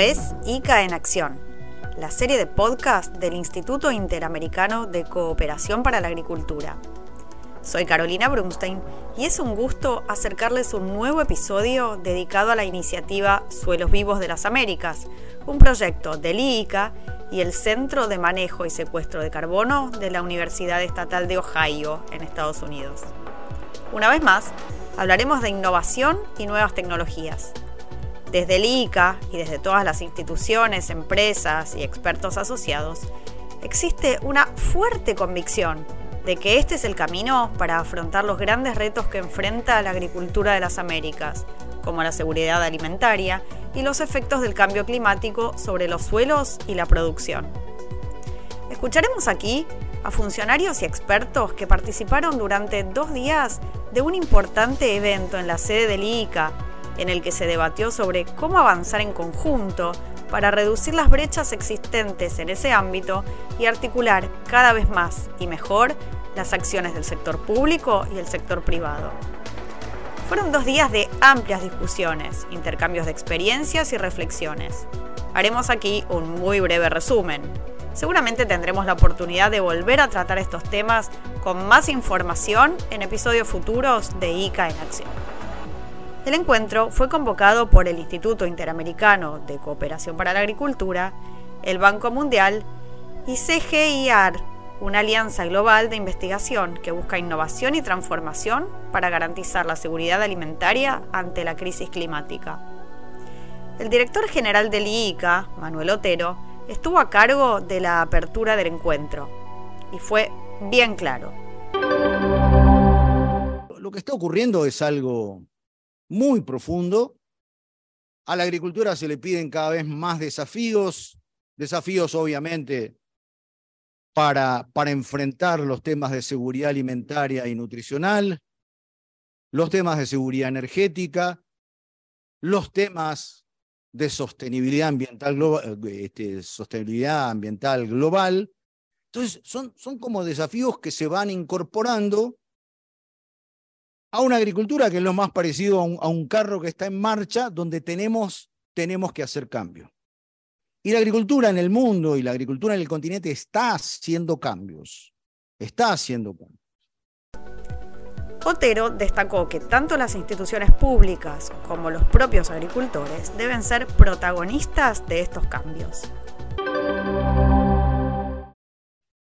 es ICA en Acción, la serie de podcast del Instituto Interamericano de Cooperación para la Agricultura. Soy Carolina Brunstein y es un gusto acercarles un nuevo episodio dedicado a la iniciativa Suelos Vivos de las Américas, un proyecto del IICA y el Centro de Manejo y Secuestro de Carbono de la Universidad Estatal de Ohio en Estados Unidos. Una vez más, hablaremos de innovación y nuevas tecnologías desde el ICA y desde todas las instituciones, empresas y expertos asociados, existe una fuerte convicción de que este es el camino para afrontar los grandes retos que enfrenta la agricultura de las Américas, como la seguridad alimentaria y los efectos del cambio climático sobre los suelos y la producción. Escucharemos aquí a funcionarios y expertos que participaron durante dos días de un importante evento en la sede del ICA en el que se debatió sobre cómo avanzar en conjunto para reducir las brechas existentes en ese ámbito y articular cada vez más y mejor las acciones del sector público y el sector privado. Fueron dos días de amplias discusiones, intercambios de experiencias y reflexiones. Haremos aquí un muy breve resumen. Seguramente tendremos la oportunidad de volver a tratar estos temas con más información en episodios futuros de ICA en Acción. El encuentro fue convocado por el Instituto Interamericano de Cooperación para la Agricultura, el Banco Mundial y CGIAR, una alianza global de investigación que busca innovación y transformación para garantizar la seguridad alimentaria ante la crisis climática. El director general del IICA, Manuel Otero, estuvo a cargo de la apertura del encuentro y fue bien claro. Lo que está ocurriendo es algo muy profundo. A la agricultura se le piden cada vez más desafíos, desafíos obviamente para, para enfrentar los temas de seguridad alimentaria y nutricional, los temas de seguridad energética, los temas de sostenibilidad ambiental global, este, sostenibilidad ambiental global. Entonces, son, son como desafíos que se van incorporando a una agricultura que es lo más parecido a un, carro que está en marcha, donde tenemos, tenemos que hacer cambio. Y la agricultura en el mundo y la agricultura en el continente está haciendo cambios, está haciendo cambios. Otero destacó que tanto las instituciones públicas como los propios agricultores deben ser protagonistas de estos cambios.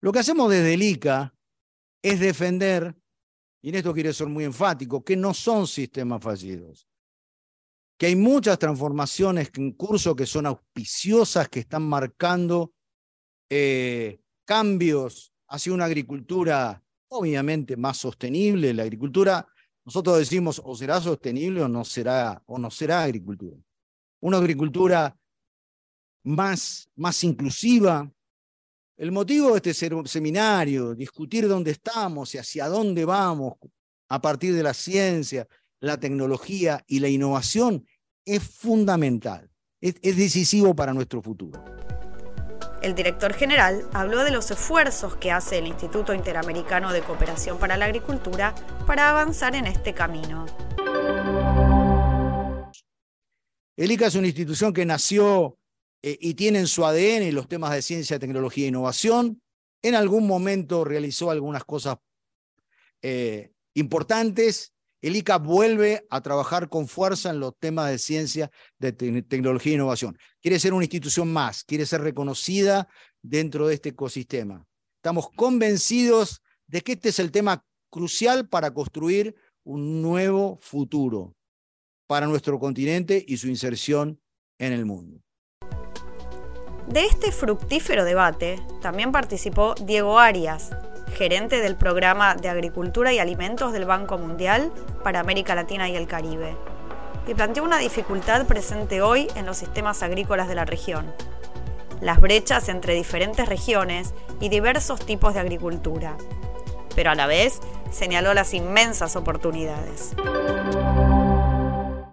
Lo que hacemos desde el ICA es defender y en esto quiere ser muy enfático, que no son sistemas fallidos, que hay muchas transformaciones en curso que son auspiciosas, que están marcando eh, cambios hacia una agricultura obviamente más sostenible. La agricultura, nosotros decimos, o será sostenible o no será, o no será agricultura. Una agricultura más, más inclusiva, el motivo de este seminario, discutir dónde estamos y hacia dónde vamos a partir de la ciencia, la tecnología y la innovación, es fundamental, es, decisivo para nuestro futuro. El director general habló de los esfuerzos que hace el Instituto Interamericano de Cooperación para la Agricultura para avanzar en este camino. El ICA es una institución que nació eh, y tiene en su ADN los temas de ciencia, tecnología e innovación. En algún momento realizó algunas cosas eh, importantes. El ICA vuelve a trabajar con fuerza en los temas de ciencia, de tecnología e innovación. Quiere ser una institución más, quiere ser reconocida dentro de este ecosistema. Estamos convencidos de que este es el tema crucial para construir un nuevo futuro para nuestro continente y su inserción en el mundo. De este fructífero debate también participó Diego Arias, gerente del programa de Agricultura y Alimentos del Banco Mundial para América Latina y el Caribe, y planteó una dificultad presente hoy en los sistemas agrícolas de la región, las brechas entre diferentes regiones y diversos tipos de agricultura, pero a la vez señaló las inmensas oportunidades.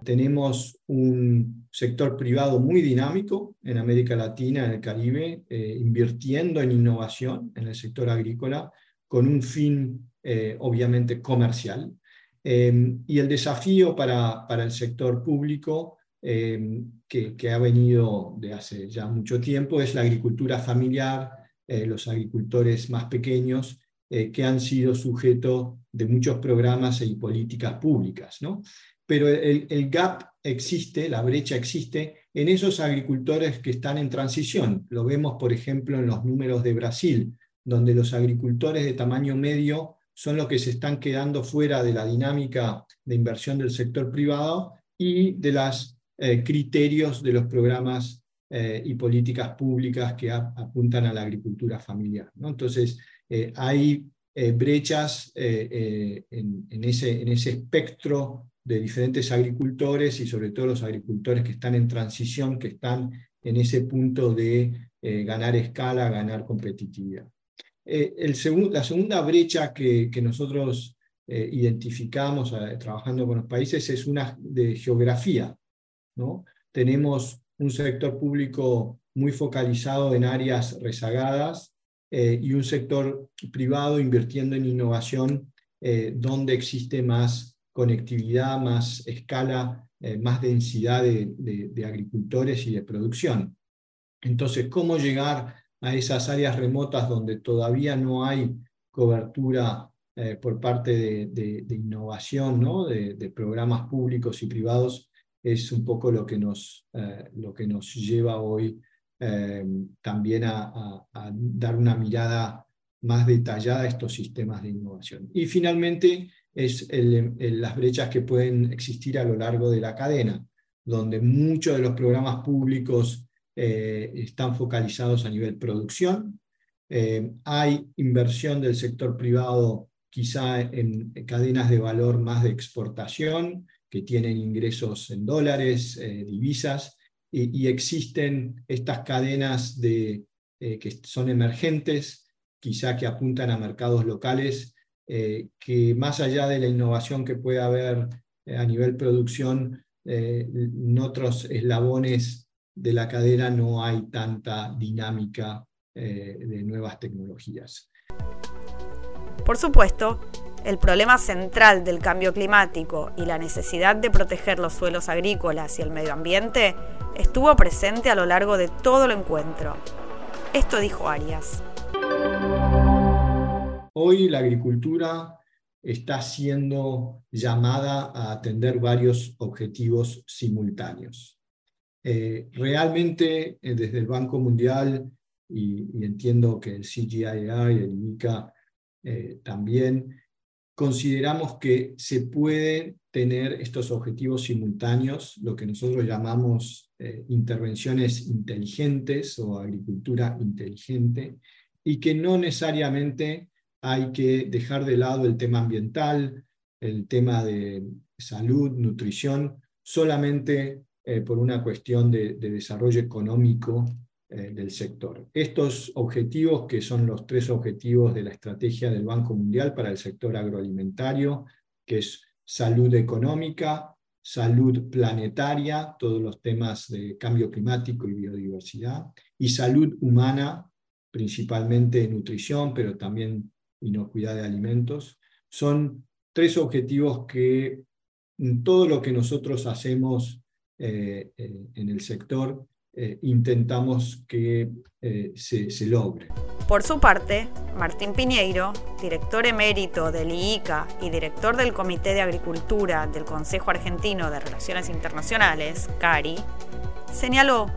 Tenemos un sector privado muy dinámico en América Latina, en el Caribe, eh, invirtiendo en innovación en el sector agrícola con un fin eh, obviamente comercial. Em, y el desafío para, para, el sector público que, que, ha venido de hace ya mucho tiempo, es la agricultura familiar, los agricultores más pequeños, que han sido sujeto de muchos programas y políticas públicas. ¿no? Pero el, el gap existe, la brecha existe en esos agricultores que están en transición. Lo vemos, por ejemplo, en los números de Brasil, donde los agricultores de tamaño medio son los que se están quedando fuera de la dinámica de inversión del sector privado y de los eh, criterios de los programas eh, y políticas públicas que apuntan a la agricultura familiar. ¿no? Entonces, eh, hay brechas en, ese, en ese espectro de diferentes agricultores y sobre todo los agricultores que están en transición, que están en ese punto de ganar escala, ganar competitividad. Eh, la segunda brecha que, que nosotros eh, identificamos eh, trabajando con los países es una de geografía. ¿no? Tenemos un sector público muy focalizado en áreas rezagadas y un sector privado invirtiendo en innovación donde existe más conectividad, más escala, más densidad de, agricultores y de producción. Entonces, ¿cómo llegar a esas áreas remotas donde todavía no hay cobertura eh, por parte de, innovación, ¿no? de, programas públicos y privados, es un poco lo que nos, eh, lo que nos lleva hoy eh, también a, dar una mirada más detallada a estos sistemas de innovación. Y finalmente, es las brechas que pueden existir a lo largo de la cadena, donde muchos de los programas públicos eh, están focalizados a nivel producción. Eh, hay inversión del sector privado quizá en cadenas de valor más de exportación, que tienen ingresos en dólares, eh, divisas, y, existen estas cadenas de, que son emergentes, quizá que apuntan a mercados locales, que más allá de la innovación que puede haber a nivel producción, en otros eslabones de la cadena no hay tanta dinámica eh, de nuevas tecnologías. Por supuesto, el problema central del cambio climático y la necesidad de proteger los suelos agrícolas y el medio ambiente estuvo presente a lo largo de todo el encuentro. Esto dijo Arias. Hoy la agricultura está siendo llamada a atender varios objetivos simultáneos. Eh, realmente eh, desde el Banco Mundial, y, entiendo que el CGII y el ICA eh, también, consideramos que se pueden tener estos objetivos simultáneos, lo que nosotros llamamos intervenciones inteligentes o agricultura inteligente, y que no necesariamente hay que dejar de lado el tema ambiental, el tema de salud, nutrición, solamente eh, por una cuestión de, desarrollo económico eh, del sector. Estos objetivos, que son los tres objetivos de la estrategia del Banco Mundial para el sector agroalimentario, que es salud económica, salud planetaria, todos los temas de cambio climático y biodiversidad, y salud humana, principalmente nutrición, pero también inocuidad de alimentos, son tres objetivos que todo lo que nosotros hacemos eh, en el sector, eh, intentamos que eh, se, se, logre. Por su parte, Martín Piñeiro, director emérito del IICA y director del Comité de Agricultura del Consejo Argentino de Relaciones Internacionales, CARI, señaló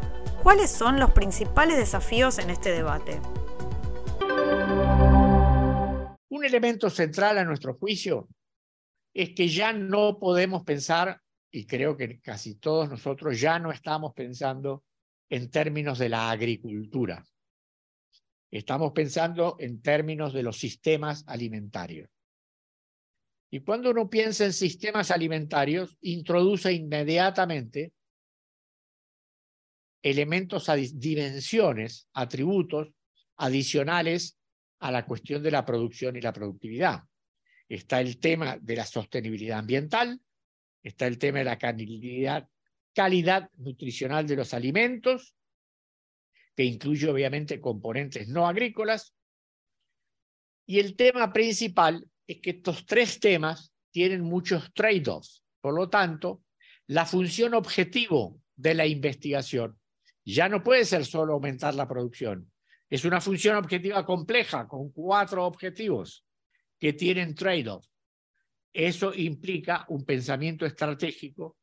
cuáles son los principales desafíos en este debate. Elemento central a nuestro juicio es que ya no podemos pensar y creo que casi todos nosotros ya no estamos pensando en términos de la agricultura. Estamos pensando en términos de los sistemas alimentarios. Y cuando uno piensa en sistemas alimentarios, introduce inmediatamente elementos, dimensiones, atributos adicionales a la cuestión de la producción y la productividad. Está el tema de la sostenibilidad ambiental, Está el tema de la calidad, calidad nutricional de los alimentos, que incluye obviamente componentes no agrícolas. Y el tema principal es que estos tres temas tienen muchos trade-offs. Por lo tanto, la función objetivo de la investigación. Ya no puede ser solo aumentar la producción. Es una función objetiva compleja con cuatro objetivos que tienen trade-off. Eso implica un pensamiento estratégico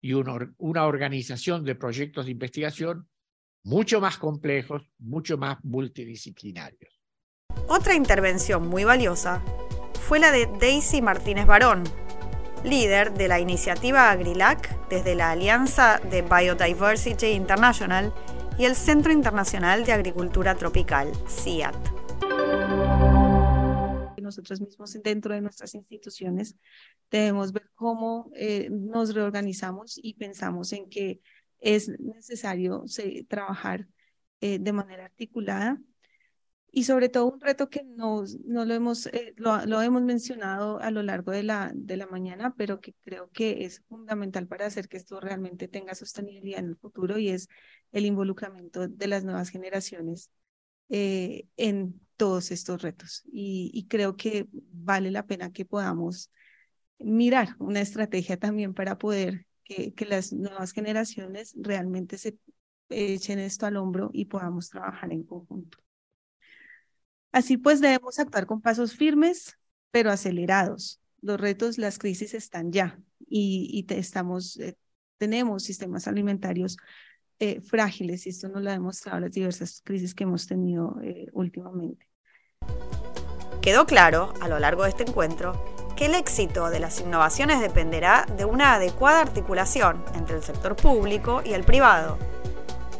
y una organización de proyectos de investigación mucho más complejos, mucho más multidisciplinarios. Otra intervención muy valiosa fue la de Daisy Martínez Barón, líder de la iniciativa AgriLac desde la Alianza de Biodiversity International y el Centro Internacional de Agricultura Tropical, CIAT. Nosotros mismos dentro de nuestras instituciones debemos ver cómo eh, nos reorganizamos y pensamos en que es necesario trabajar eh, de manera articulada y sobre todo un reto que no, no lo, hemos, eh, lo, hemos mencionado a lo largo de la, de la mañana, pero que creo que es fundamental para hacer que esto realmente tenga sostenibilidad en el futuro y es el involucramiento de las nuevas generaciones eh, en todos estos retos. Y, creo que vale la pena que podamos mirar una estrategia también para poder que, que las nuevas generaciones realmente se echen esto al hombro y podamos trabajar en conjunto. Así pues, debemos actuar con pasos firmes, pero acelerados. Los retos, las crisis están ya y, estamos, eh, tenemos sistemas alimentarios eh, frágiles y esto nos lo ha demostrado las diversas crisis que hemos tenido eh, últimamente. Quedó claro a lo largo de este encuentro que el éxito de las innovaciones dependerá de una adecuada articulación entre el sector público y el privado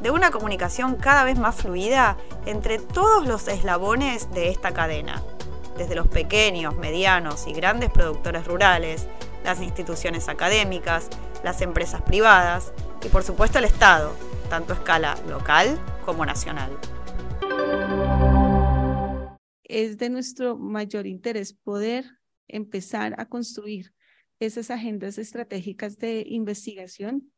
de una comunicación cada vez más fluida entre todos los eslabones de esta cadena, desde los pequeños, medianos y grandes productores rurales, las instituciones académicas, las empresas privadas y por supuesto el Estado, tanto a escala local como nacional. Es de nuestro mayor interés poder empezar a construir esas agendas estratégicas de investigación.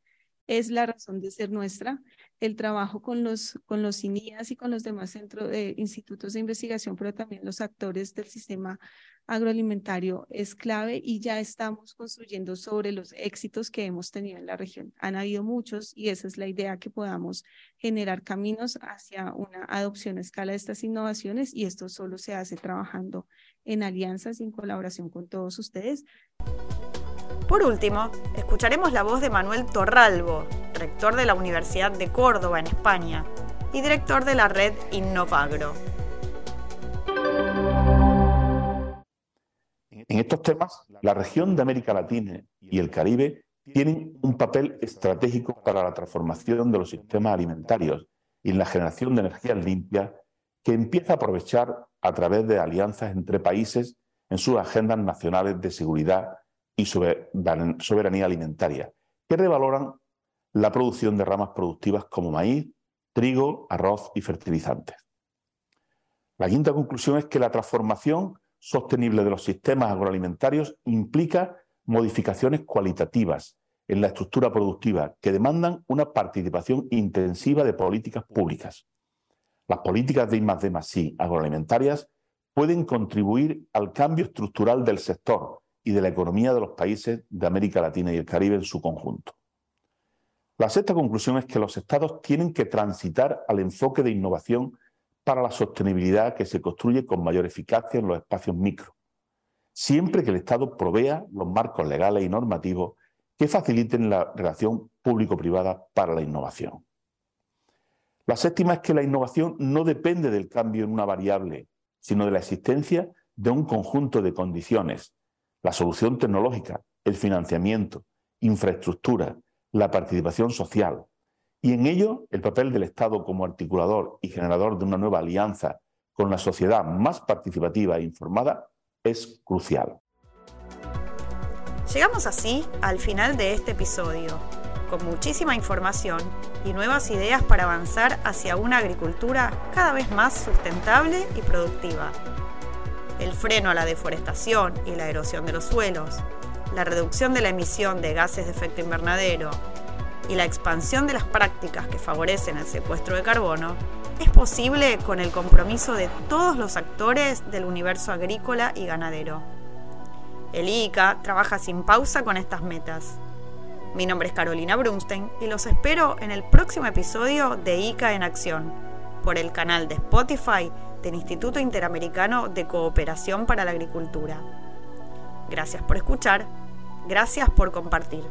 Es la razón de ser nuestra el trabajo con los, con los INIAS y con los demás centros de institutos de investigación, pero también los actores del sistema agroalimentario es clave y ya estamos construyendo sobre los éxitos que hemos tenido en la región. Han habido muchos y esa es la idea que podamos generar caminos hacia una adopción a escala de estas innovaciones y esto solo se hace trabajando en alianzas y en colaboración con todos ustedes. Por último, escucharemos la voz de Manuel Torralbo, rector de la Universidad de Córdoba en España y director de la red Innovagro. En estos temas, la región de América Latina y el Caribe tienen un papel estratégico para la transformación de los sistemas alimentarios y la generación de energías limpias que empieza a aprovechar a través de alianzas entre países en sus agendas nacionales de seguridad y soberanía alimentaria, que revaloran la producción de ramas productivas como maíz, trigo, arroz y fertilizantes. La quinta conclusión es que la transformación sostenible de los sistemas agroalimentarios implica modificaciones cualitativas en la estructura productiva que demandan una participación intensiva de políticas públicas. Las políticas de I+D+I agroalimentarias pueden contribuir al cambio estructural del sector, y de la economía de los países de América Latina y el Caribe en su conjunto. La sexta conclusión es que los estados tienen que transitar al enfoque de innovación para la sostenibilidad que se construye con mayor eficacia en los espacios micro, siempre que el Estado provea los marcos legales y normativos que faciliten la relación público-privada para la innovación. La séptima es que la innovación no depende del cambio en una variable, sino de la existencia de un conjunto de condiciones la solución tecnológica, el financiamiento, infraestructura, la participación social. Y en ello, el papel del Estado como articulador y generador de una nueva alianza con la sociedad más participativa e informada es crucial. Llegamos así al final de este episodio, con muchísima información y nuevas ideas para avanzar hacia una agricultura cada vez más sustentable y productiva el freno a la deforestación y la erosión de los suelos, la reducción de la emisión de gases de efecto invernadero y la expansión de las prácticas que favorecen el secuestro de carbono, es posible con el compromiso de todos los actores del universo agrícola y ganadero. El ICA trabaja sin pausa con estas metas. Mi nombre es Carolina Brunstein y los espero en el próximo episodio de ICA en Acción por el canal de Spotify del Instituto Interamericano de Cooperación para la Agricultura. Gracias por escuchar, gracias por compartir.